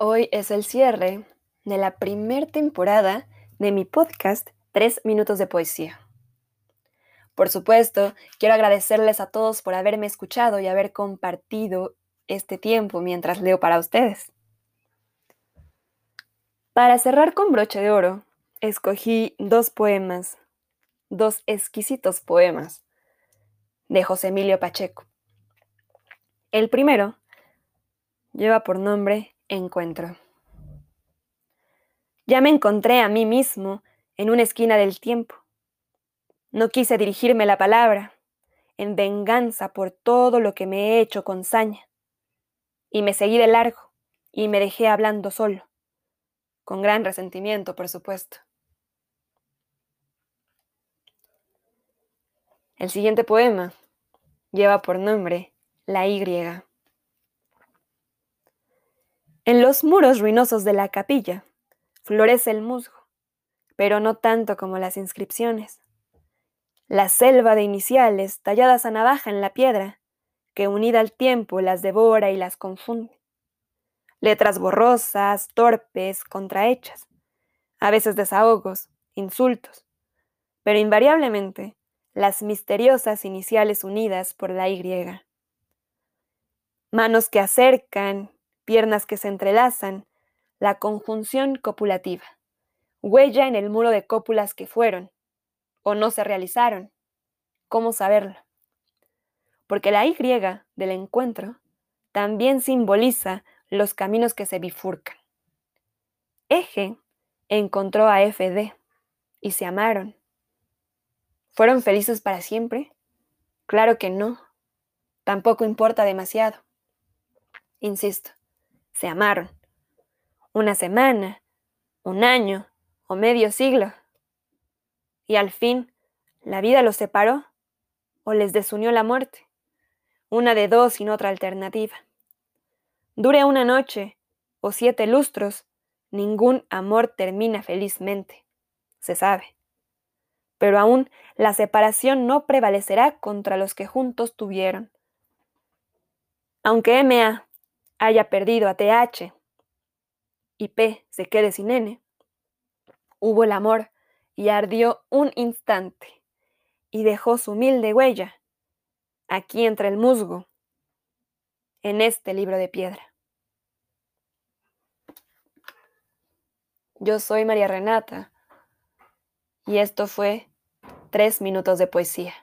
Hoy es el cierre de la primer temporada de mi podcast Tres Minutos de Poesía. Por supuesto, quiero agradecerles a todos por haberme escuchado y haber compartido este tiempo mientras leo para ustedes. Para cerrar con broche de oro, escogí dos poemas, dos exquisitos poemas de José Emilio Pacheco. El primero lleva por nombre Encuentro. Ya me encontré a mí mismo en una esquina del tiempo. No quise dirigirme la palabra en venganza por todo lo que me he hecho con saña. Y me seguí de largo y me dejé hablando solo, con gran resentimiento, por supuesto. El siguiente poema lleva por nombre La Y. En los muros ruinosos de la capilla florece el musgo, pero no tanto como las inscripciones. La selva de iniciales talladas a navaja en la piedra, que unida al tiempo las devora y las confunde. Letras borrosas, torpes, contrahechas, a veces desahogos, insultos, pero invariablemente las misteriosas iniciales unidas por la Y. Manos que acercan, piernas que se entrelazan, la conjunción copulativa, huella en el muro de cópulas que fueron o no se realizaron. ¿Cómo saberlo? Porque la Y del encuentro también simboliza los caminos que se bifurcan. Eje encontró a FD y se amaron. ¿Fueron felices para siempre? Claro que no. Tampoco importa demasiado. Insisto, se amaron. Una semana, un año o medio siglo. Y al fin, ¿la vida los separó o les desunió la muerte? Una de dos sin otra alternativa. Dure una noche o siete lustros, ningún amor termina felizmente, se sabe pero aún la separación no prevalecerá contra los que juntos tuvieron. Aunque MA haya perdido a TH y P se quede sin N, hubo el amor y ardió un instante y dejó su humilde huella aquí entre el musgo, en este libro de piedra. Yo soy María Renata y esto fue Tres minutos de poesía.